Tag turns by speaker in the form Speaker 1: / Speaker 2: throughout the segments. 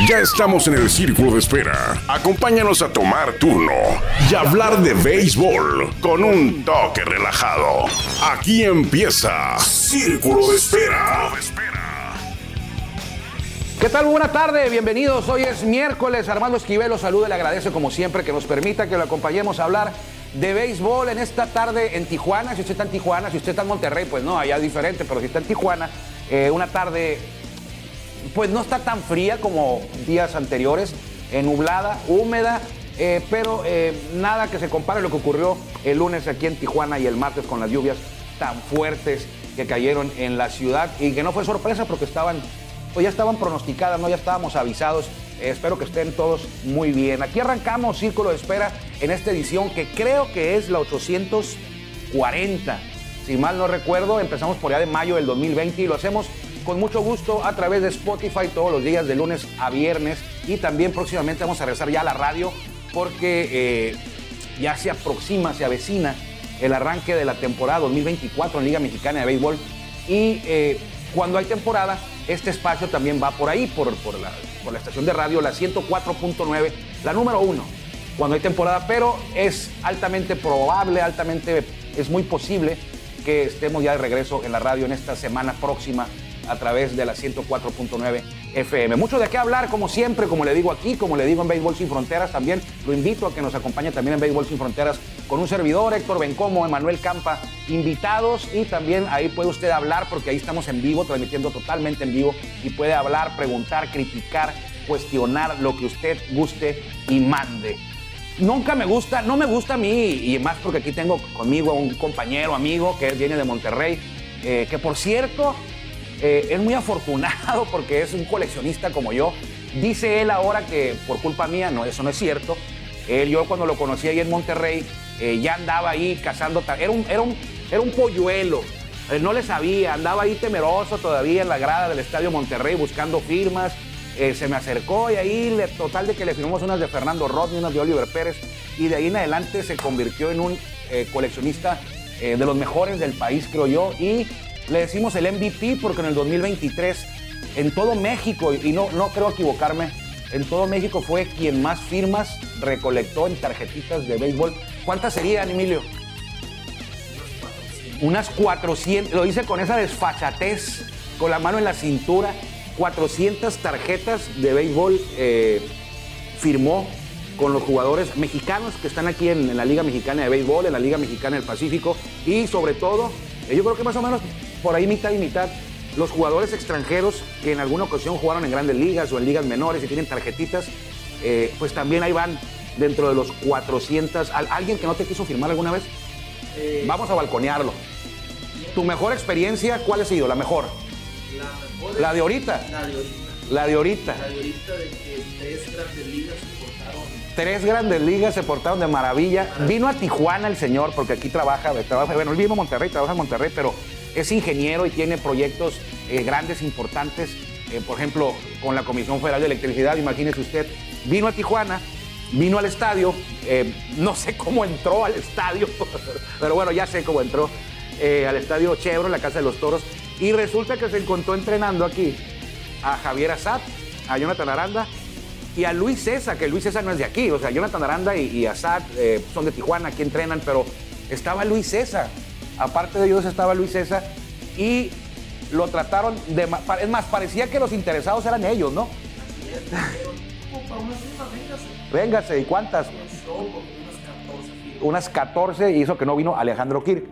Speaker 1: Ya estamos en el círculo de espera. Acompáñanos a tomar turno y hablar de béisbol con un toque relajado. Aquí empieza Círculo de Espera.
Speaker 2: ¿Qué tal? Buena tarde, bienvenidos. Hoy es miércoles. Armando Esquivel los saluda y le agradece como siempre que nos permita que lo acompañemos a hablar de béisbol en esta tarde en Tijuana. Si usted está en Tijuana, si usted está en Monterrey, pues no, allá es diferente, pero si está en Tijuana, eh, una tarde pues no está tan fría como días anteriores, eh, nublada, húmeda, eh, pero eh, nada que se compare a lo que ocurrió el lunes aquí en Tijuana y el martes con las lluvias tan fuertes que cayeron en la ciudad y que no fue sorpresa porque estaban, pues ya estaban pronosticadas, ¿no? ya estábamos avisados. espero que estén todos muy bien. Aquí arrancamos Círculo de Espera en esta edición que creo que es la 840. Si mal no recuerdo, empezamos por ya de mayo del 2020 y lo hacemos con mucho gusto a través de Spotify todos los días de lunes a viernes. Y también próximamente vamos a regresar ya a la radio porque eh, ya se aproxima, se avecina el arranque de la temporada 2024 en Liga Mexicana de Béisbol. Y eh, cuando hay temporada este espacio también va por ahí, por, por, la, por la estación de radio, la 104.9, la número uno, cuando hay temporada, pero es altamente probable, altamente, es muy posible que estemos ya de regreso en la radio en esta semana próxima a través de la 104.9 FM. Mucho de qué hablar, como siempre, como le digo aquí, como le digo en Béisbol Sin Fronteras también. Lo invito a que nos acompañe también en Béisbol Sin Fronteras con un servidor, Héctor Bencomo, Emanuel Campa, invitados y también ahí puede usted hablar porque ahí estamos en vivo, transmitiendo totalmente en vivo y puede hablar, preguntar, criticar, cuestionar lo que usted guste y mande. Nunca me gusta, no me gusta a mí, y más porque aquí tengo conmigo a un compañero, amigo que viene de Monterrey, eh, que por cierto, eh, es muy afortunado porque es un coleccionista como yo. Dice él ahora que por culpa mía, no, eso no es cierto. Él, yo cuando lo conocí ahí en Monterrey, eh, ya andaba ahí cazando, era un, era un, era un polluelo. Él no le sabía, andaba ahí temeroso todavía en la grada del Estadio Monterrey buscando firmas. Eh, se me acercó y ahí, total de que le firmamos unas de Fernando Rodney, unas de Oliver Pérez, y de ahí en adelante se convirtió en un coleccionista de los mejores del país, creo yo, y le decimos el MVP porque en el 2023 en todo México, y no, no creo equivocarme, en todo México fue quien más firmas recolectó en tarjetitas de béisbol. ¿Cuántas serían, Emilio? Unas 400, lo hice con esa desfachatez, con la mano en la cintura, 400 tarjetas de béisbol eh, firmó con los jugadores mexicanos que están aquí en, en, la Liga Mexicana de Béisbol, en la Liga Mexicana del Pacífico y sobre todo, yo creo que más o menos por ahí mitad y mitad los jugadores extranjeros que en alguna ocasión jugaron en grandes ligas o en ligas menores y tienen tarjetitas, eh, pues también ahí van dentro de los 400. ¿Alguien que no te quiso firmar alguna vez? Eh, Vamos a balconearlo. ¿Tu mejor experiencia cuál ha sido? La mejor.
Speaker 3: La mejor.
Speaker 2: La de ahorita.
Speaker 3: La de ahorita.
Speaker 2: La de ahorita.
Speaker 3: La de ahorita de que tres grandes ligas se portaron.
Speaker 2: Tres grandes ligas se portaron de maravilla. Vino a Tijuana el señor, porque aquí trabaja, trabaja bueno, él vino a Monterrey, trabaja en Monterrey, pero es ingeniero y tiene proyectos eh, grandes, importantes. Eh, por ejemplo, con la Comisión Federal de Electricidad, imagínese usted, vino a Tijuana, vino al estadio, eh, no sé cómo entró al estadio, pero bueno, ya sé cómo entró al estadio Chevron, la Casa de los Toros, y resulta que se encontró entrenando aquí a Javier Azad, a Jonathan Aranda y a Luis César, que Luis César no es de aquí, o sea, Jonathan Aranda y, y son de Tijuana, aquí entrenan, pero estaba Luis César Aparte de ellos estaba Luis César y lo trataron de... Es más, parecía que los interesados eran ellos, ¿no? Véngase, ¿y cuántas? Unas 14 y eso que no vino Alejandro Kirk.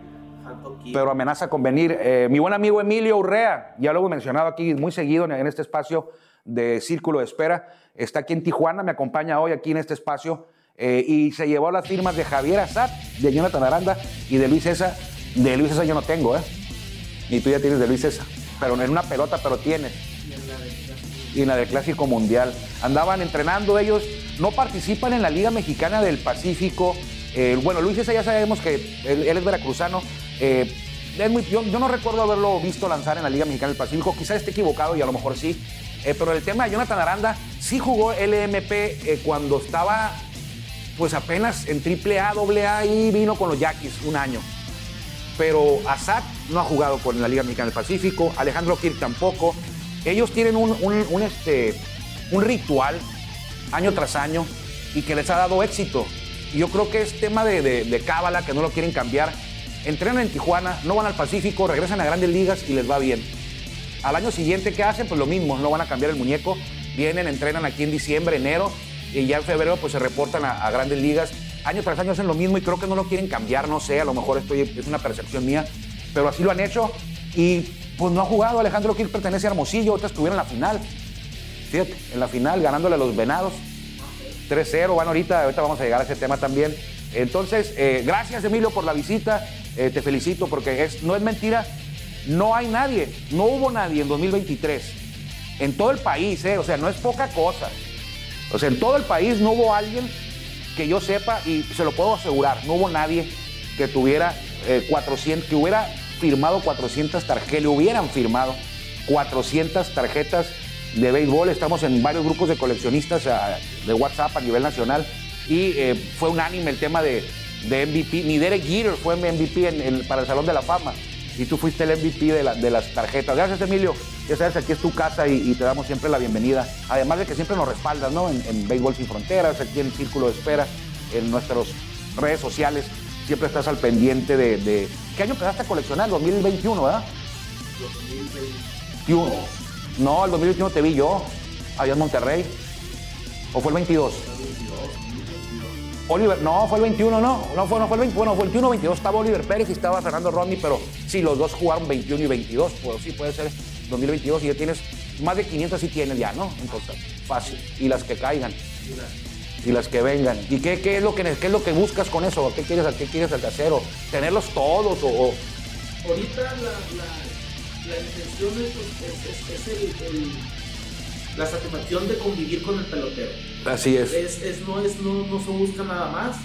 Speaker 2: Pero amenaza con venir. Eh, mi buen amigo Emilio Urrea, ya lo hemos mencionado aquí muy seguido en este espacio de Círculo de Espera, está aquí en Tijuana, me acompaña hoy aquí en este espacio eh, y se llevó las firmas de Javier Azad, de Jonathan Aranda y de Luis César de Luis César yo no tengo, ¿eh? Y tú ya tienes de Luis César. Pero es una pelota, pero tienes. Y en la del Clásico Mundial. Andaban entrenando ellos, no participan en la Liga Mexicana del Pacífico. Eh, bueno, Luis César ya sabemos que él, es veracruzano. Eh, yo, no recuerdo haberlo visto lanzar en la Liga Mexicana del Pacífico. Quizás esté equivocado y a lo mejor sí. Eh, pero el tema de Jonathan Aranda sí jugó LMP cuando estaba pues apenas en AAA, AA y vino con los Yaquis un año pero Assad no ha jugado con la Liga Mexicana del Pacífico, Alejandro Kirk tampoco. Ellos tienen un, este, un ritual año tras año y que les ha dado éxito. Y yo creo que es tema de, cábala, que no lo quieren cambiar. Entrenan en Tijuana, no van al Pacífico, regresan a grandes ligas y les va bien. Al año siguiente, ¿qué hacen? Pues lo mismo, no van a cambiar el muñeco. Vienen, entrenan aquí en diciembre, enero, y ya en febrero pues se reportan a grandes ligas. Año tras año hacen lo mismo y creo que no lo quieren cambiar, no sé, a lo mejor estoy, es una percepción mía, pero así lo han hecho y pues no ha jugado. Alejandro Gil pertenece a Hermosillo, ahorita estuvieron en la final. Fíjate, en la final ganándole a los Venados. 3-0, van ahorita, ahorita vamos a llegar a ese tema también. Entonces, eh, gracias Emilio por la visita, eh, te felicito porque es, no es mentira, no hay nadie, no hubo nadie en 2023, en todo el país, eh, o sea, no es poca cosa. O sea, en todo el país no hubo alguien que yo sepa, y se lo puedo asegurar, no hubo nadie que tuviera 400, que hubiera firmado 400 tarjetas, le hubieran firmado 400 tarjetas de béisbol. Estamos en varios grupos de coleccionistas de WhatsApp a nivel nacional y eh, fue unánime el tema de, MVP. Ni Derek Jeter fue MVP para el Salón de la Fama y tú fuiste el MVP de, la, de, las tarjetas. Gracias, Emilio. Ya sabes, aquí es tu casa y, y, te damos siempre la bienvenida. Además de que siempre nos respaldas, ¿no? En, en Béisbol Sin Fronteras, aquí en el Círculo de Espera, en nuestras redes sociales. Siempre estás al pendiente de, de... ¿Qué año empezaste a coleccionar? 2021, ¿verdad? 2021. No, el 2021 te vi yo, allá en Monterrey. ¿O fue el 22? Oliver, no, fue el 21, no, no fue, no fue el 20, bueno, fue el 21 22, estaba Oliver Pérez y estaba Fernando Rodney, pero sí, los dos jugaron 21 y 22, pues sí, puede ser 2022 y ya tienes, más de 500 sí tienes ya, ¿no? Entonces, fácil, y las que caigan, y las que vengan, ¿y qué, es, lo que, qué es lo que buscas con eso? ¿Qué quieres, qué quieres hacer? ¿O ¿Tenerlos todos o...?
Speaker 3: Ahorita la, la, la, intención es, es, es la satisfacción de convivir con el pelotero.
Speaker 2: Así es.
Speaker 3: es, es no, es no, no se busca nada más.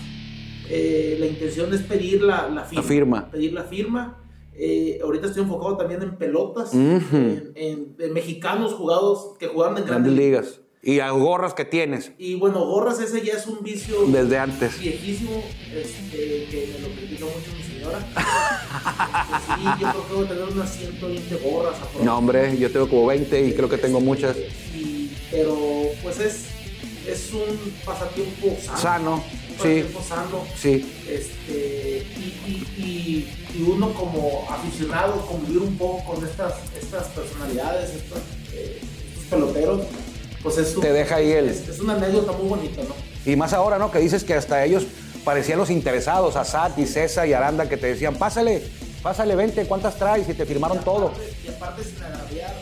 Speaker 3: Eh, la intención es pedir la, la, firma,
Speaker 2: la firma.
Speaker 3: Pedir la firma. Eh, ahorita estoy enfocado también en pelotas, uh -huh. en, en, en, mexicanos jugados que jugaban en grandes ligas.
Speaker 2: Y a gorras que tienes.
Speaker 3: Y bueno, gorras ese ya es un vicio
Speaker 2: desde antes.
Speaker 3: Viejísimo, este, que me lo critica mucho mi señora. este, sí, yo creo que voy a tener unas 120 gorras.
Speaker 2: No, hombre, yo tengo como 20 y creo que tengo muchas.
Speaker 3: Y, pero pues es, es un pasatiempo sano.
Speaker 2: Sano,
Speaker 3: un pasatiempo
Speaker 2: sí.
Speaker 3: sano.
Speaker 2: Sí.
Speaker 3: Este, y, y, y, y, uno como aficionado convivir un poco con estas, estas personalidades, estos, eh, estos peloteros pues es un,
Speaker 2: te deja ahí el...
Speaker 3: Es, es, una anécdota muy bonita, ¿no?
Speaker 2: Y más ahora, ¿no? Que dices que hasta ellos parecían los interesados, Asad y César y Aranda, que te decían, pásale, pásale, vente, ¿cuántas traes? Y te firmaron
Speaker 3: y aparte,
Speaker 2: todo.
Speaker 3: Y aparte, sin agraviar,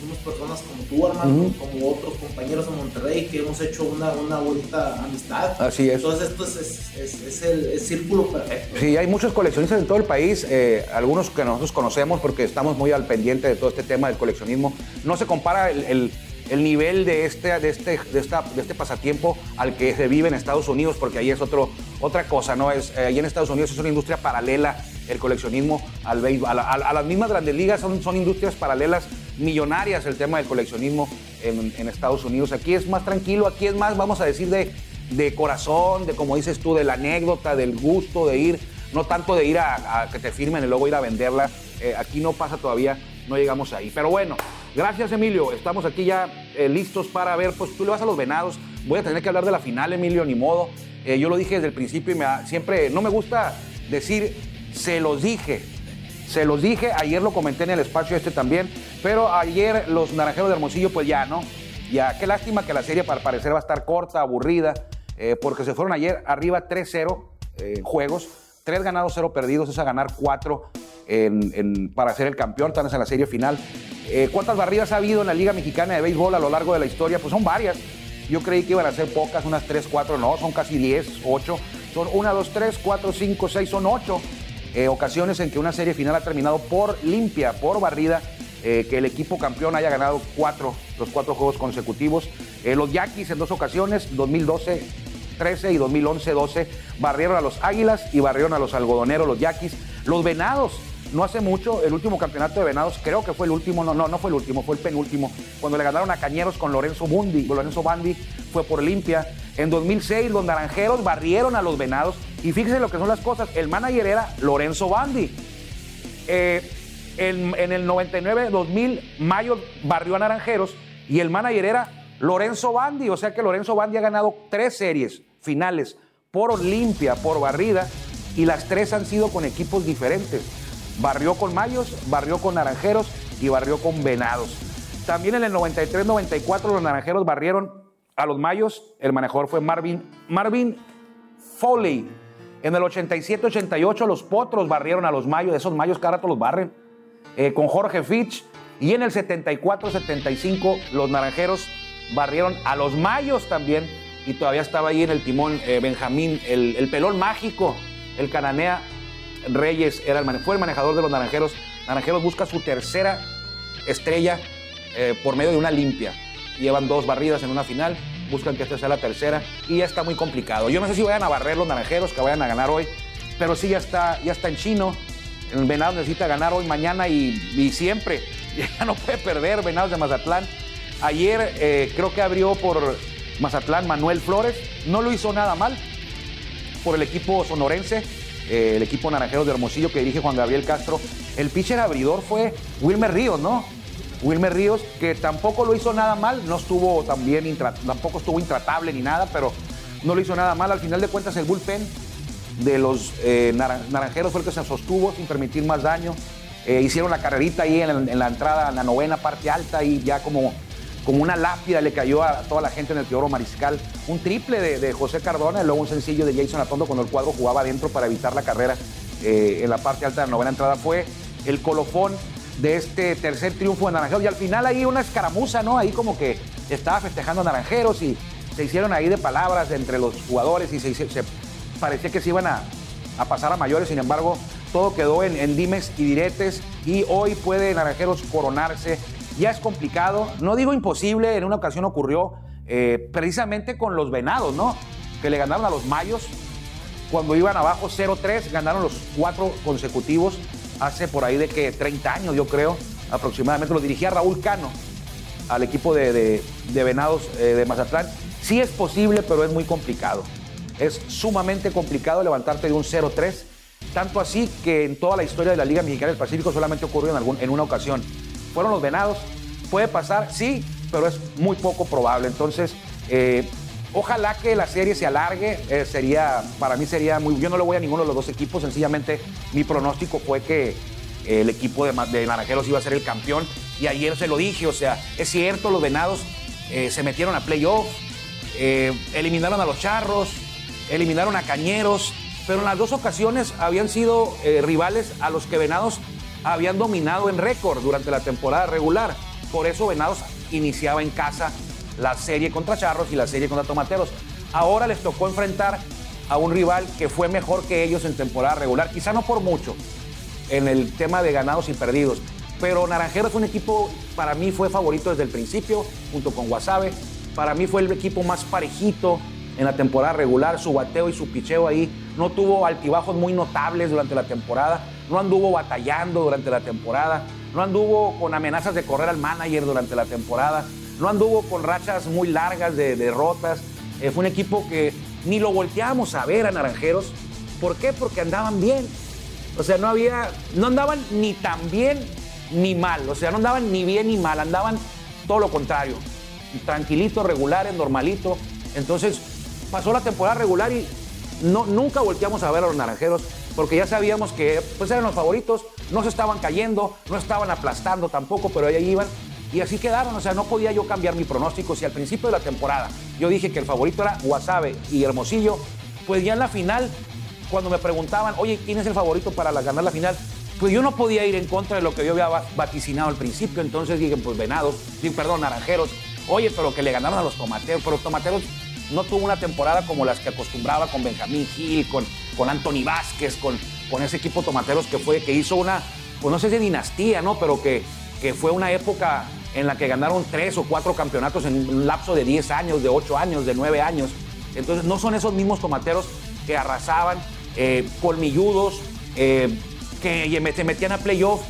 Speaker 3: somos personas como tú, hermano, uh -huh. como otros compañeros en Monterrey, que hemos hecho una, una bonita amistad.
Speaker 2: Así es.
Speaker 3: Entonces, esto es, es, es, es el, el, círculo perfecto.
Speaker 2: Sí, hay muchos coleccionistas en todo el país, eh, algunos que nosotros conocemos porque estamos muy al pendiente de todo este tema del coleccionismo. No se compara el, el el nivel de este, de, este, de, esta, de este pasatiempo al que se vive en Estados Unidos, porque ahí es otro, otra cosa, ¿no? Es, eh, ahí en Estados Unidos es una industria paralela, el coleccionismo al béisbol, a, la, a, las mismas grandes ligas son, son industrias paralelas millonarias el tema del coleccionismo en, Estados Unidos. Aquí es más tranquilo, aquí es más, vamos a decir, de, de corazón, de como dices tú, de la anécdota, del gusto de ir, no tanto de ir a, que te firmen y luego ir a venderla. Eh, aquí no pasa todavía, no llegamos ahí. Pero bueno, Gracias, Emilio. Estamos aquí ya eh, listos para ver. Pues tú le vas a los venados. Voy a tener que hablar de la final, Emilio, ni modo. Eh, yo lo dije desde el principio y me siempre no me gusta decir se los dije. Se los dije, ayer lo comenté en el espacio este también, pero ayer los naranjeros de Hermosillo, pues ya, ¿no? Ya, qué lástima que la serie para parecer va a estar corta, aburrida, eh, porque se fueron ayer arriba 3-0 en juegos, 3 ganados, 0 perdidos, es a ganar 4 en, en, para ser el campeón, están en la serie final. Eh, ¿Cuántas barridas ha habido en la Liga Mexicana de Béisbol a lo largo de la historia? Pues son varias. Yo creí que iban a ser pocas, unas 3, 4, no, son casi 10, 8. Son 1, 2, 3, 4, 5, 6, son 8 eh, ocasiones en que una serie final ha terminado por limpia, por barrida, eh, que el equipo campeón haya ganado cuatro, los cuatro juegos consecutivos. Eh, los Yaquis en dos ocasiones, 2012 13 y 2011 12, barrieron a los Águilas y barrieron a los algodoneros, los Yaquis. Los Venados no hace mucho, el último campeonato de Venados, creo que fue el último, no, no, no fue el último, fue el penúltimo, cuando le ganaron a Cañeros con Lorenzo Bundi, Lorenzo Bandi, fue por limpia. En 2006 los Naranjeros barrieron a los Venados y fíjense lo que son las cosas, el manager era Lorenzo Bandi. Eh, En, el 99-2000, Mayo barrió a Naranjeros y el manager era Lorenzo Bandi. O sea que Lorenzo Bandi ha ganado tres series finales por limpia, por barrida, y las tres han sido con equipos diferentes. Barrió con Mayos, barrió con Naranjeros y barrió con Venados. También en el 93-94 los Naranjeros barrieron a los Mayos. El manejador fue Marvin, Marvin Foley. En el 87-88 los Potros barrieron a los Mayos. Esos Mayos cada rato los barren. Eh, con Jorge Fitch. Y en el 74-75 los Naranjeros barrieron a los Mayos también. Y todavía estaba ahí en el timón eh, Benjamín, el, el pelón mágico, el cananea Reyes era el, fue el manejador de los Naranjeros. Naranjeros busca su tercera estrella eh, por medio de una limpia. Llevan dos barridas en una final, buscan que esta sea la tercera y ya está muy complicado. Yo no sé si vayan a barrer los Naranjeros, que vayan a ganar hoy, pero sí ya está, ya está en chino. El Venado necesita ganar hoy, mañana y, siempre. Ya no puede perder Venados de Mazatlán. Ayer eh, creo que abrió por Mazatlán Manuel Flores. No lo hizo nada mal por el equipo sonorense eh, el equipo naranjero de Hermosillo que dirige Juan Gabriel Castro. El pitcher abridor fue Wilmer Ríos, ¿no? Wilmer Ríos, que tampoco lo hizo nada mal, no estuvo también, tampoco estuvo intratable ni nada, pero no lo hizo nada mal. Al final de cuentas, el bullpen de los eh, naranjeros fue el que se sostuvo sin permitir más daño. Eh, hicieron la carrerita ahí en, en, la entrada, en la novena parte alta, y ya como como una lápida le cayó a toda la gente en el Teodoro Mariscal. Un triple de, José Cardona y luego un sencillo de Jason Atondo cuando el cuadro jugaba adentro para evitar la carrera eh, en la parte alta de la novena entrada. Fue el colofón de este tercer triunfo de Naranjeros. Y al final ahí una escaramuza, ¿no? Ahí como que estaba festejando a Naranjeros y se hicieron ahí de palabras entre los jugadores y se, parecía que se iban a, pasar a mayores. Sin embargo, todo quedó en, en dimes y diretes y hoy puede Naranjeros coronarse ya es complicado. No digo imposible, en una ocasión ocurrió eh, precisamente con los venados, ¿no? Que le ganaron a los mayos cuando iban abajo 0-3, ganaron los cuatro consecutivos hace por ahí de que 30 años, yo creo, aproximadamente. Lo dirigía Raúl Cano al equipo de, Venados eh, de Mazatlán. Sí es posible, pero es muy complicado. Es sumamente complicado levantarte de un 0-3. Tanto así que en toda la historia de la Liga Mexicana del Pacífico solamente ocurrió en, algún, en una ocasión fueron los venados. Puede pasar, sí, pero es muy poco probable. Entonces, eh, ojalá que la serie se alargue. Eh, sería, para mí sería muy. Yo no le voy a ninguno de los dos equipos. Sencillamente, mi pronóstico fue que el equipo de, de iba a ser el campeón. Y ayer se lo dije, o sea, es cierto, los venados eh, se metieron a playoff, eliminaron a los charros, eliminaron a cañeros, pero en las dos ocasiones habían sido rivales a los que Venados habían dominado en récord durante la temporada regular. Por eso Venados iniciaba en casa la serie contra Charros y la serie contra Tomateros. Ahora les tocó enfrentar a un rival que fue mejor que ellos en temporada regular, quizá no por mucho en el tema de ganados y perdidos, pero Naranjeros fue un equipo, para mí fue favorito desde el principio, junto con Guasave. Para mí fue el equipo más parejito en la temporada regular, su bateo y su picheo ahí. No tuvo altibajos muy notables durante la temporada no anduvo batallando durante la temporada, no anduvo con amenazas de correr al manager durante la temporada, no anduvo con rachas muy largas de derrotas. Eh, fue un equipo que ni lo volteábamos a ver a Naranjeros. ¿Por qué? Porque andaban bien. O sea, no había, no andaban ni tan bien ni mal. O sea, no andaban ni bien ni mal, andaban todo lo contrario. Tranquilito, regulares, normalito. Entonces, pasó la temporada regular y no, nunca volteamos a ver a los naranjeros porque ya sabíamos que pues eran los favoritos, no se estaban cayendo, no estaban aplastando tampoco, pero ahí iban. Y así quedaron, o sea, no podía yo cambiar mi pronóstico. Si al principio de la temporada yo dije que el favorito era Guasave y Hermosillo, pues ya en la final, cuando me preguntaban, oye, ¿quién es el favorito para ganar la final? Pues yo no podía ir en contra de lo que yo había vaticinado al principio, entonces dije, pues venados, sí, perdón, naranjeros, oye, pero que le ganaron a los tomateros, pero los tomateros no tuvo una temporada como las que acostumbraba con Benjamín Gil, con con Anthony Vázquez, con, con ese equipo tomateros que fue, que hizo una, pues no sé si dinastía, ¿no? Pero que, que fue una época en la que ganaron tres o cuatro campeonatos en un lapso de 10 años, de 8 años, de 9 años. Entonces no son esos mismos tomateros que arrasaban, eh, colmilludos, eh, que se metían a playoff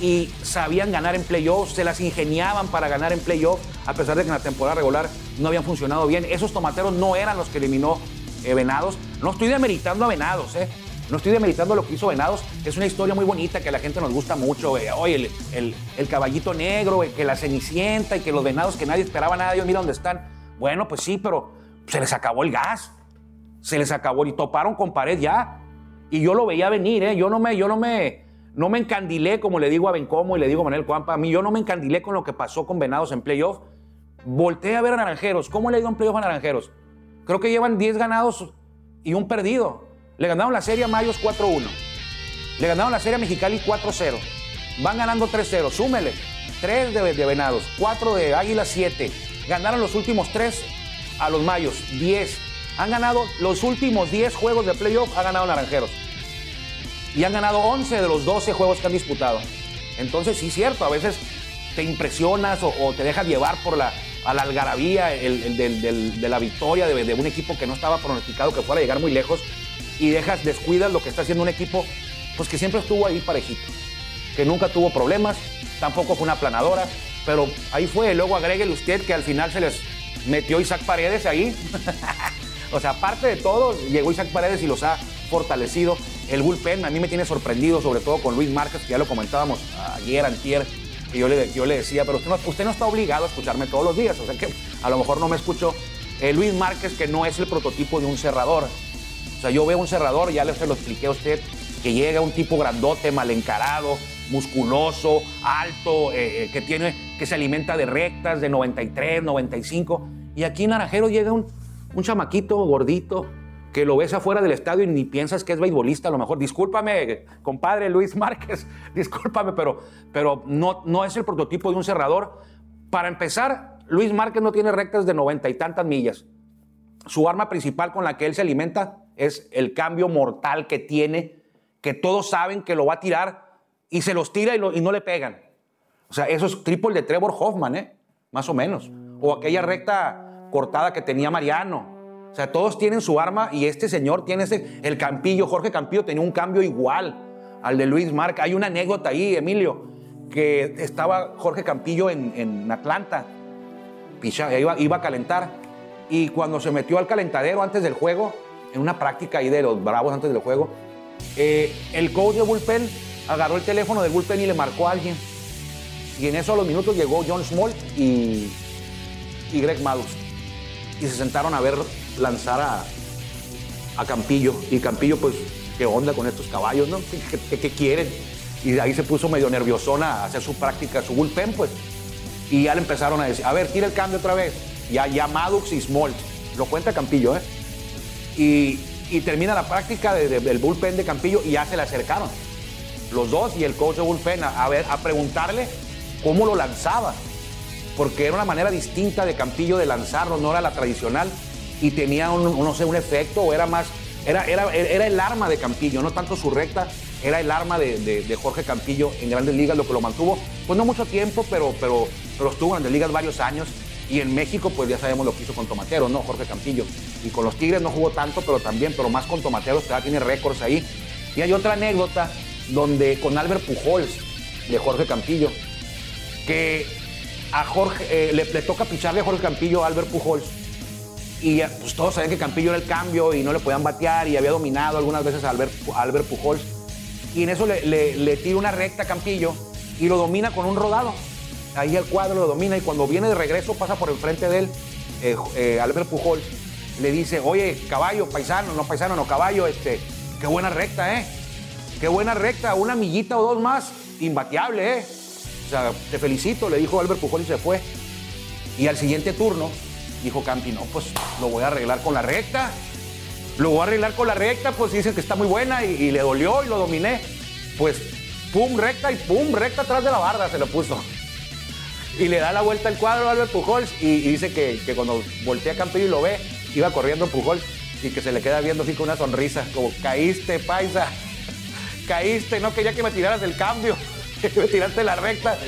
Speaker 2: y sabían ganar en playoff, se las ingeniaban para ganar en playoff, a pesar de que en la temporada regular no habían funcionado bien. Esos tomateros no eran los que eliminó eh, Venados. No estoy demeritando a Venados, ¿eh? No estoy demeritando lo que hizo Venados. Es una historia muy bonita que a la gente nos gusta mucho. Oye, el, caballito negro, que la cenicienta y que los venados que nadie esperaba nada. Dios, mira dónde están. Bueno, pues sí, pero se les acabó el gas. Se les acabó y toparon con pared ya. Y yo lo veía venir, ¿eh? Yo no me, yo no me, no me encandilé, como le digo a Bencomo y le digo a Manuel Cuampa. A mí yo no me encandilé con lo que pasó con Venados en playoff. Volté a ver a Naranjeros. ¿Cómo le ha ido en playoff a Naranjeros? Creo que llevan 10 ganados y un perdido. Le ganaron la serie a Mayos 4-1. Le ganaron la serie a Mexicali 4-0. Van ganando 3-0. Súmele. 3 de, Venados, 4 de Águila, 7. Ganaron los últimos 3 a los Mayos, 10. Han ganado los últimos 10 juegos de playoff, ha ganado Naranjeros. Y han ganado 11 de los 12 juegos que han disputado. Entonces, sí, cierto, a veces te impresionas o, te dejas llevar por la, la algarabía de la victoria de, de, un equipo que no estaba pronosticado que fuera a llegar muy lejos y dejas, descuidas lo que está haciendo un equipo, pues que siempre estuvo ahí parejito, que nunca tuvo problemas, tampoco fue una planadora, pero ahí fue. Luego agréguele usted que al final se les metió Isaac Paredes ahí. o sea, aparte de todo, llegó Isaac Paredes y los ha fortalecido. El bullpen a mí me tiene sorprendido, sobre todo con Luis Márquez, que ya lo comentábamos ayer, antier, y yo le, yo le decía, pero usted no, usted no está obligado a escucharme todos los días, o sea que a lo mejor no me escuchó. Eh, Luis Márquez, que no es el prototipo de un cerrador, o sea, yo veo un cerrador, ya se lo expliqué a usted, que llega un tipo grandote, mal encarado, musculoso, alto, eh, eh, que, tiene, que se alimenta de rectas de 93, 95. Y aquí en Naranjero llega un, un chamaquito gordito que lo ves afuera del estadio y ni piensas que es beisbolista a lo mejor. Discúlpame, compadre Luis Márquez, discúlpame, pero, pero no, no es el prototipo de un cerrador. Para empezar, Luis Márquez no tiene rectas de noventa y tantas millas. Su arma principal con la que él se alimenta es el cambio mortal que tiene, que todos saben que lo va a tirar y se los tira y, no le pegan. O sea, eso es triple de Trevor Hoffman, ¿eh? Más o menos. O aquella recta cortada que tenía Mariano. O sea, todos tienen su arma y este señor tiene ese, el Campillo, Jorge Campillo tenía un cambio igual al de Luis Marc. Hay una anécdota ahí, Emilio, que estaba Jorge Campillo en, Atlanta, iba, iba a calentar y cuando se metió al calentadero antes del juego, en una práctica ahí de los Bravos antes del juego, eh, el coach de bullpen agarró el teléfono del bullpen y le marcó a alguien. Y en eso a los minutos llegó John Small y, y Greg Maddux. Y se sentaron a ver lanzar a, Campillo. Y Campillo, pues, ¿qué onda con estos caballos, no? ¿Qué, quieren? Y ahí se puso medio nerviosona a hacer su práctica, su bullpen, pues. Y ya le empezaron a decir, a ver, tira el cambio otra vez. Ya, ya Maddux y Small. Lo cuenta Campillo, ¿eh? Y, termina la práctica del bullpen de Campillo y ya se le acercaron. Los dos y el coach de bullpen a, ver, a preguntarle cómo lo lanzaba. Porque era una manera distinta de Campillo de lanzarlo, no era la tradicional. Y tenía un, no sé, un efecto o era más. Era, era, era el arma de Campillo, no tanto su recta, era el arma de, Jorge Campillo en Grandes Ligas, lo que lo mantuvo, pues no mucho tiempo, pero, pero, pero estuvo en Grandes Ligas varios años y en México, pues ya sabemos lo que hizo con Tomatero, ¿no? Jorge Campillo. Y con los Tigres no jugó tanto, pero también, pero más con Tomateros, ya tiene récords ahí. Y hay otra anécdota donde con Albert Pujols, de Jorge Campillo, que a Jorge, eh, le, toca picharle a Jorge Campillo a Albert Pujols. Y pues todos sabían que Campillo era el cambio y no le podían batear y había dominado algunas veces a Albert, Albert Pujols. Y en eso le, le tira una recta a Campillo y lo domina con un rodado ahí el cuadro lo domina y cuando viene de regreso pasa por enfrente de él eh, eh, Albert Pujol le dice, oye, caballo, paisano, no paisano, no caballo, este, qué buena recta, ¿eh? Qué buena recta, una millita o dos más, imbateable, ¿eh? O sea, te felicito, le dijo Albert Pujol y se fue. Y al siguiente turno, dijo Campi, no, pues lo voy a arreglar con la recta. Lo voy a arreglar con la recta, pues dicen que está muy buena y, y le dolió y lo dominé. Pues pum, recta y pum, recta atrás de la barda se lo puso y le da la vuelta al cuadro a Albert Pujols y, dice que, cuando voltea Campillo y lo ve, iba corriendo Pujols y que se le queda viendo así con una sonrisa, como caíste, paisa, caíste, no quería que me tiraras el cambio, que me tiraste la recta.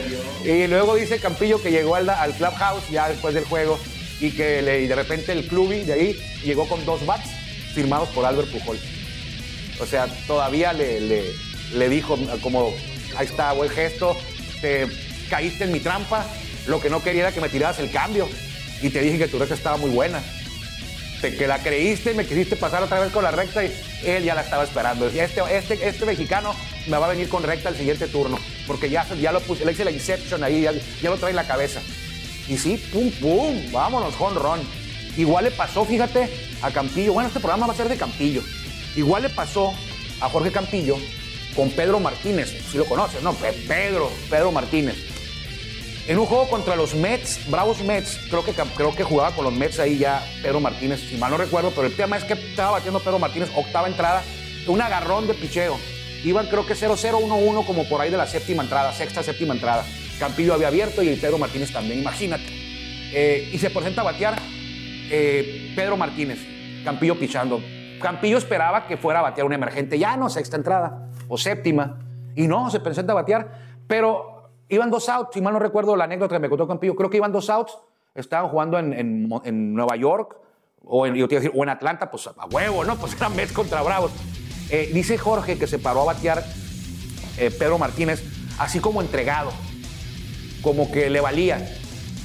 Speaker 2: Y luego dice Campillo que llegó al, al clubhouse ya después del juego y que le, de repente el club de ahí llegó con dos bats firmados por Albert Pujols. O sea, todavía le, le, le dijo como, ahí está, buen gesto, caíste en mi trampa, lo que no quería era que me tiraras el cambio. Y te dije que tu recta estaba muy buena. te, que la creíste y me quisiste pasar otra vez con la recta y él ya la estaba esperando. Este, este, este mexicano me va a venir con recta el siguiente turno, porque ya, ya lo puse, le hice la Inception ahí, ya, ya lo trae en la cabeza. Y sí, pum, pum, vámonos, ron. Igual le pasó, fíjate, a Campillo. Bueno, este programa va a ser de Campillo. Igual le pasó a Jorge Campillo con Pedro Martínez, si lo conoces, ¿no? Pedro, Pedro Martínez. En un juego contra los Mets, Bravos Mets, creo que, creo que jugaba con los Mets ahí ya Pedro Martínez, si mal no recuerdo, pero el tema es que estaba batiendo Pedro Martínez, octava entrada, un agarrón de picheo. Iban creo que 0-0-1-1 como por ahí de la séptima entrada, sexta, séptima entrada. Campillo había abierto y Pedro Martínez también, imagínate. Eh, y se presenta a batear eh, Pedro Martínez, Campillo pichando. Campillo esperaba que fuera a batear un emergente, ya no, sexta entrada o séptima. Y no, se presenta a batear, pero iban dos outs, si mal no recuerdo la anécdota que me contó Campillo, creo que iban dos outs, estaban jugando en, Nueva York o en, yo te decir, o en Atlanta, pues a huevo, ¿no? Pues eran Mets contra Bravos. Eh, dice Jorge que se paró a batear eh, Pedro Martínez, así como entregado, como que le valía,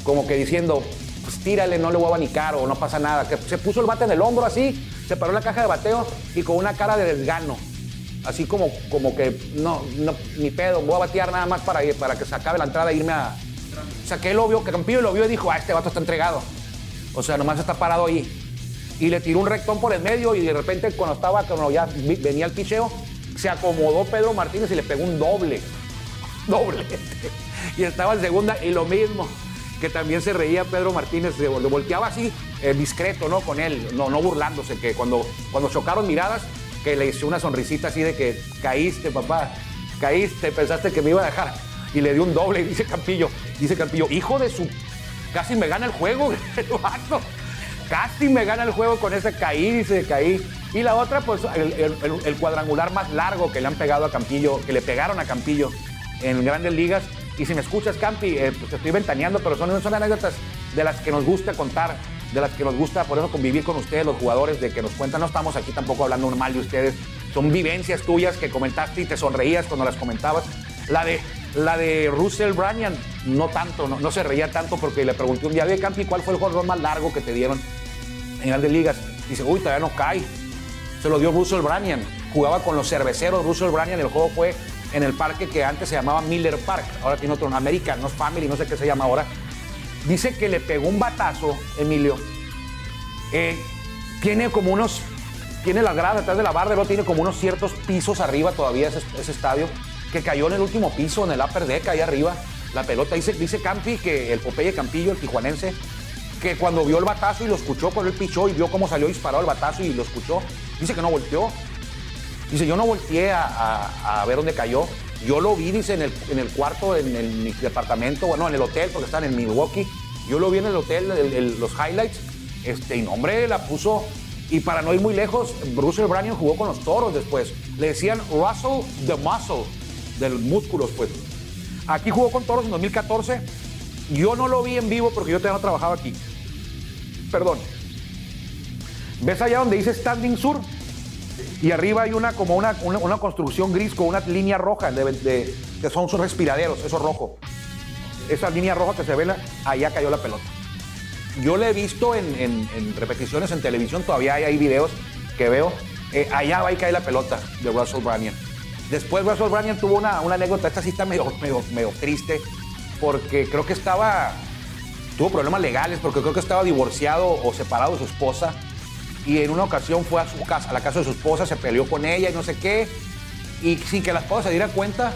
Speaker 2: como que diciendo, pues tírale, no le voy a abanicar o no pasa nada. Que se puso el bate en el hombro así, se paró en la caja de bateo y con una cara de desgano. Así como, como que, no, no, ni pedo, voy a batear nada más para, para que se acabe la entrada e irme a... O sea, que él lo vio, que Campillo lo vio y dijo, ah, este vato está entregado. O sea, nomás está parado ahí. Y le tiró un rectón por el medio y de repente cuando estaba, cuando ya venía el picheo, se acomodó Pedro Martínez y le pegó un doble. Doble. Y estaba en segunda y lo mismo que también se reía Pedro Martínez, le volteaba así, eh, discreto, ¿no? Con él, no, no burlándose, que cuando, cuando chocaron miradas, que le hizo una sonrisita así de que caíste, papá, caíste, pensaste que me iba a dejar. Y le dio un doble dice Campillo, dice Campillo, hijo de su, casi me gana el juego, Casi me gana el juego con ese caí, dice, caí. Y la otra, pues, el, cuadrangular más largo que le han pegado a Campillo, que le pegaron a Campillo en grandes ligas. Y si me escuchas, Campi, eh, pues estoy ventaneando, pero son, son anécdotas de las que nos gusta contar, de las que nos gusta, por eso convivir con ustedes, los jugadores, de que nos cuentan. No estamos aquí tampoco hablando normal de ustedes. Son vivencias tuyas que comentaste y te sonreías cuando las comentabas. La de, la de Russell Bryan, no tanto, no, se reía tanto porque le pregunté un día, de Campi, ¿cuál fue el jugador más largo que te dieron en grandes ligas? Dice, uy, todavía no cae. Se lo dio Russell Bryan. Jugaba con los cerveceros Russell Bryan. El juego fue en el parque que antes se llamaba Miller Park, ahora tiene otro, American, no Family, no sé qué se llama ahora. Dice que le pegó un batazo, Emilio. Eh, tiene como unos, tiene la grada detrás de la barra, pero tiene como unos ciertos pisos arriba todavía ese, estadio, que cayó en el último piso, en el upper deck, ahí arriba. La pelota, dice, dice Campi, que el Popeye Campillo, el tijuanense, que cuando vio el batazo y lo escuchó, cuando él pichó y vio cómo salió disparado el batazo y lo escuchó, dice que no volteó, Dice, yo no volteé a, ver dónde cayó. Yo lo vi, dice, en el, en el cuarto, en, el, mi departamento, bueno, en el hotel, porque están en Milwaukee. Yo lo vi en el hotel, los highlights. Este, y no, hombre, la puso. Y para no ir muy lejos, Bruce Branion jugó con los toros después. Le decían Russell the Muscle, del músculos, pues. Aquí jugó con toros en 2014. Yo no lo vi en vivo porque yo todavía no aquí. Perdón. ¿Ves allá donde dice Standing Sur? Y arriba hay una como una, una, construcción gris con una línea roja de, que son sus respiraderos, eso rojo. Esa línea roja que se ve, allá cayó la pelota. Yo la he visto en, repeticiones en televisión, todavía hay, hay videos que veo. Eh, allá va y cae la pelota de Russell Branian. Después Russell Branian tuvo una, una anécdota, esta sí está medio, medio, medio triste, porque creo que estaba, tuvo problemas legales, porque creo que estaba divorciado o separado de su esposa y en una ocasión fue a su casa, a la casa de su esposa, se peleó con ella y no sé qué, y sin que la esposa se diera cuenta,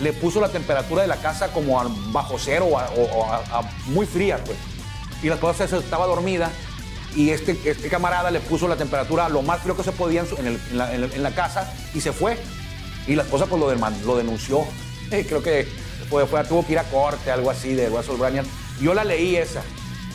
Speaker 2: le puso la temperatura de la casa como a bajo cero o, a, muy fría, pues. Y la esposa estaba dormida y este, este camarada le puso la temperatura lo más frío que se podía en, la, casa y se fue. Y la esposa pues lo, lo denunció. creo que fue, tuvo que ir a corte, algo así de Russell Bryan. Yo la leí esa.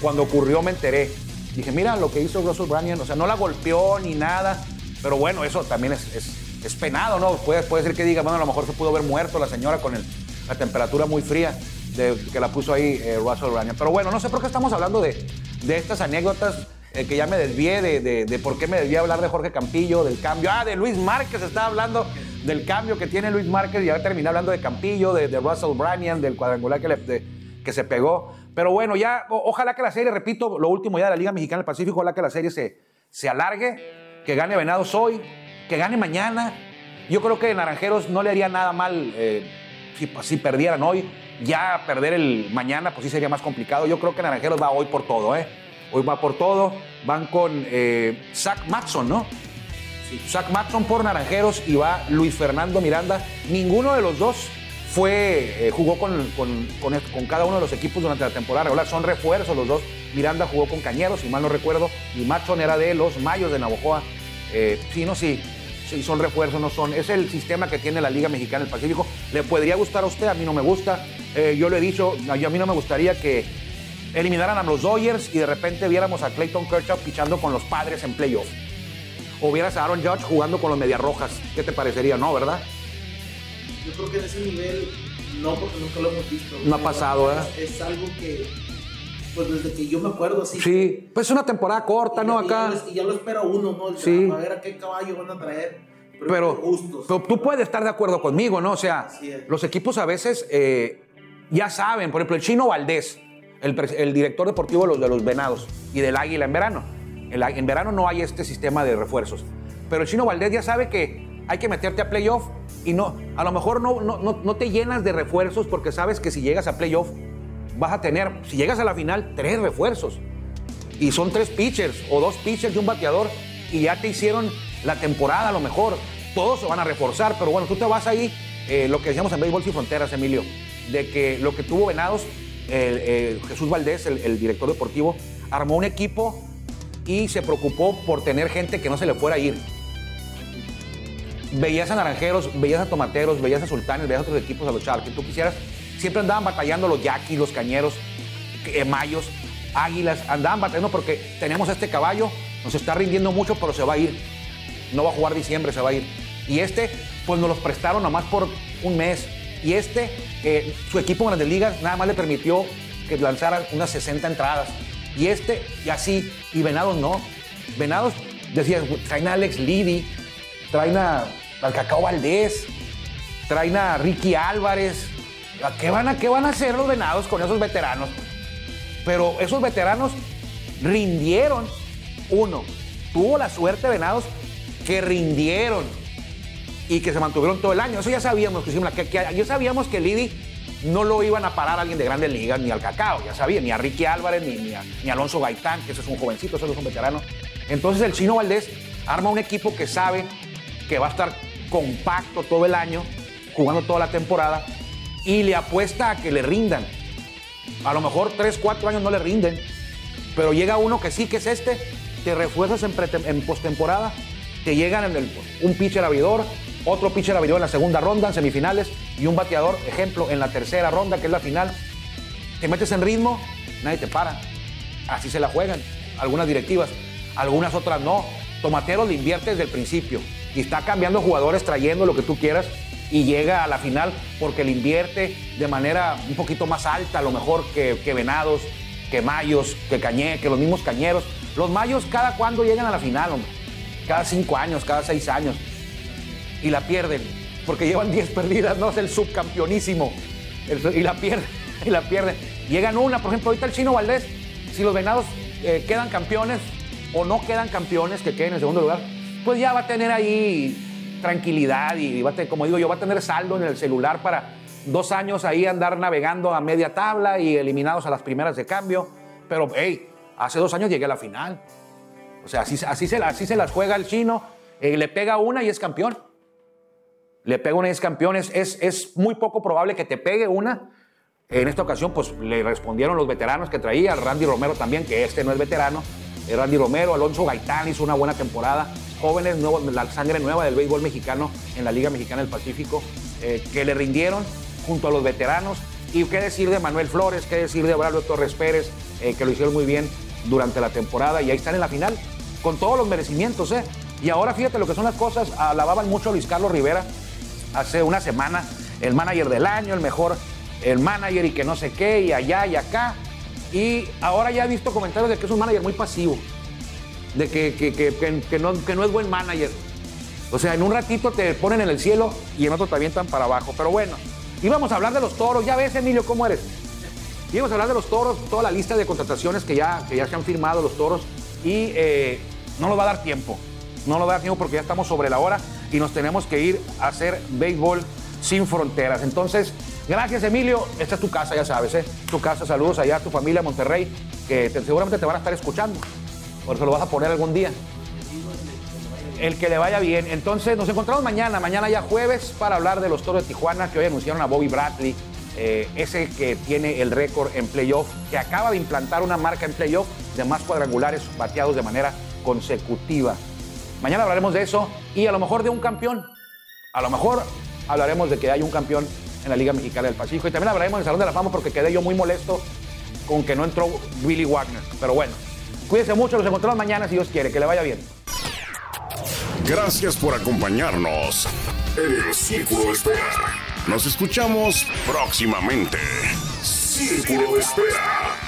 Speaker 2: Cuando ocurrió me enteré. Dije, mira lo que hizo Russell Bryan, o sea, no la golpeó ni nada, pero bueno, eso también es, es, penado, ¿no? Puede, puede ser que diga, bueno, a lo mejor se pudo haber muerto la señora con la temperatura muy fría que la puso ahí eh, Russell Bryan. Pero bueno, no sé por qué estamos hablando de, de estas anécdotas eh, que ya me desvié de, de, por qué me desvié a hablar de Jorge Campillo, del cambio. Ah, de Luis Márquez, estaba hablando del cambio que tiene Luis Márquez y ya terminé hablando de Campillo, de, Russell Bryan, del cuadrangular que, le, que se pegó. Pero bueno, ya, ojalá que la serie, repito, lo último ya de la Liga Mexicana del Pacífico, ojalá que la serie se, se alargue, que gane Venados hoy, que gane mañana. Yo creo que Naranjeros no le haría nada mal eh, si, perdieran hoy. Ya perder el mañana, pues sí sería más complicado. Yo creo que Naranjeros va hoy por todo, ¿eh? Hoy va por todo. Van con eh, Zach Matson, ¿no? Zach Matson por Naranjeros y va Luis Fernando Miranda. Ninguno de los dos fue, eh, jugó con, con, con, cada uno de los equipos durante la temporada regular. Son refuerzos los dos. Miranda jugó con Cañeros, si mal no recuerdo, y Matson era de los Mayos de Navojoa. Eh, sí, no, sí. Sí, son refuerzos, no son. Es el sistema que tiene la Liga Mexicana del Pacífico. ¿Le podría gustar a usted? A mí no me gusta. Eh, yo le he dicho, a mí no me gustaría que eliminaran a los Dodgers y de repente viéramos a Clayton Kershaw pichando con los padres en playoff. O vieras a Aaron Judge jugando con los Medias Rojas. ¿Qué te parecería? No, ¿verdad?
Speaker 3: Yo creo que en ese nivel no, porque nunca lo hemos visto.
Speaker 2: No ha pasado, ¿eh?
Speaker 3: Es, algo que, pues desde que yo me acuerdo así.
Speaker 2: Sí, pues es una temporada corta, ¿no?
Speaker 3: Y
Speaker 2: Acá.
Speaker 3: ya, lo- y ya lo espera uno, ¿no? El
Speaker 2: Sí.
Speaker 3: A ver a qué caballo van a traer.
Speaker 2: Pero,
Speaker 3: justos.
Speaker 2: pero tú puedes estar de acuerdo conmigo, ¿no? O sea, los equipos a veces eh, ya saben, por ejemplo, el Chino Valdés, el, el director deportivo de los, de los Venados y del Águila en verano. El en verano no hay este sistema de refuerzos. Pero el Chino Valdés ya sabe que hay que meterte a playoff y no, a lo mejor no, no, no, no te llenas de refuerzos porque sabes que si llegas a playoff vas a tener, si llegas a la final, tres refuerzos y son tres pitchers o dos pitchers y un bateador y ya te hicieron la temporada a lo mejor. Todos se van a reforzar, pero bueno, tú te vas ahí, eh, lo que decíamos en Béisbol Sin Fronteras, Emilio, de que lo que tuvo Venados, eh, Jesús Valdés, el, el director deportivo, armó un equipo y se preocupó por tener gente que no se le fuera a ir. Veías a Naranjeros, veías a Tomateros, veías a Sultanes, veías a otros equipos, a los Charros, que tú quisieras. Siempre andaban batallando los Yaquis, los Cañeros, eh, Mayos, Águilas, andaban batallando porque tenemos este caballo, nos está rindiendo mucho, pero se va a ir. No va a jugar diciembre, se va a ir. Y este, pues nos los prestaron nomás por un mes. Y este, eh, su equipo en Grandes Ligas nada más le permitió que lanzaran unas 60 entradas. Y este, y así. Y Venados no. Venados, decías, traen a Alex Liddy, traen a, al Cacao Valdés, traen a Ricky Álvarez. ¿A ¿Qué van a, ¿Qué van a hacer los Venados con esos veteranos? Pero esos veteranos rindieron. Uno, tuvo la suerte Venados que rindieron y que se mantuvieron todo el año. Eso ya sabíamos que, hicimos que, que ya sabíamos que Liddy no lo iban a parar a alguien de grandes ligas, ni al Cacao, ya sabía, ni a Ricky Álvarez, ni, ni a, ni a Alonso Gaitán, que ese es un jovencito, ese es un veterano. Entonces el chino Valdés arma un equipo que sabe que va a estar compacto todo el año, jugando toda la temporada, y le apuesta a que le rindan. A lo mejor 3, 4 años no le rinden, pero llega uno que sí, que es este, te refuerzas en, en postemporada, te llegan en el- un pitcher abridor, otro pitcher abridor en la segunda ronda, en semifinales, y un bateador, ejemplo, en la tercera ronda, que es la final. Te metes en ritmo, nadie te para. Así se la juegan. Algunas directivas, algunas otras no. Tomateros le invierte desde el principio y está cambiando jugadores, trayendo lo que tú quieras y llega a la final porque le invierte de manera un poquito más alta, a lo mejor que, que Venados, que Mayos, que Cañé, que los mismos Cañeros. Los Mayos cada cuando llegan a la final, hombre. Cada cinco años, cada seis años. Y la pierden porque llevan 10 perdidas, no es el subcampeonísimo. Y la pierden, y la pierden. Llegan una, por ejemplo, ahorita el Chino Valdés, si los Venados eh, quedan campeones o no quedan campeones, que queden en segundo lugar, pues ya va a tener ahí tranquilidad y va a tener, como digo yo, va a tener saldo en el celular para dos años ahí andar navegando a media tabla y eliminados a las primeras de cambio. Pero, hey, hace dos años llegué a la final. O sea, así, así, se, así se las juega el chino, eh, le pega una y es campeón. Le pega una y es campeón. Es, es, es muy poco probable que te pegue una. En esta ocasión, pues le respondieron los veteranos que traía, Randy Romero también, que este no es veterano. Eh, Randy Romero, Alonso Gaitán hizo una buena temporada. Jóvenes, nuevos, la sangre nueva del béisbol mexicano en la Liga Mexicana del Pacífico, eh, que le rindieron junto a los veteranos. Y qué decir de Manuel Flores, qué decir de Braulio Torres Pérez, eh, que lo hicieron muy bien durante la temporada y ahí están en la final, con todos los merecimientos. ¿eh? Y ahora fíjate lo que son las cosas, alababan mucho a Luis Carlos Rivera hace una semana, el manager del año, el mejor, el manager y que no sé qué, y allá y acá. Y ahora ya he visto comentarios de que es un manager muy pasivo, de que, que- que- que- no, que no es buen manager. O sea, en un ratito te ponen en el cielo y en otro te avientan para abajo. Pero bueno, íbamos a hablar de los toros. Ya ves, Emilio, cómo eres. Íbamos a hablar de los toros, toda la lista de contrataciones que ya, que ya se han firmado los toros. Y eh, no nos va a dar tiempo. No nos va a dar tiempo porque ya estamos sobre la hora y nos tenemos que ir a hacer béisbol sin fronteras. Entonces, gracias Emilio. Esta es tu casa, ya sabes, ¿eh? Tu casa, saludos allá a tu familia Monterrey, que seguramente te van a estar escuchando. Por eso lo vas a poner algún día. El que le vaya bien. Entonces, nos encontramos mañana, mañana ya jueves, para hablar de los toros de Tijuana que hoy anunciaron a Bobby Bradley, eh, ese que tiene el récord en playoff, que acaba de implantar una marca en playoff de más cuadrangulares bateados de manera consecutiva. Mañana hablaremos de eso y a lo mejor de un campeón. A lo mejor hablaremos de que hay un campeón en la Liga Mexicana del Pacífico y también hablaremos del Salón de la Fama porque quedé yo muy molesto con que no entró Willy Wagner. Pero bueno, cuídense mucho, nos encontramos mañana si Dios quiere, que le vaya bien.
Speaker 1: Gracias por acompañarnos en el Círculo de Espera. Nos escuchamos próximamente. Círculo de Espera.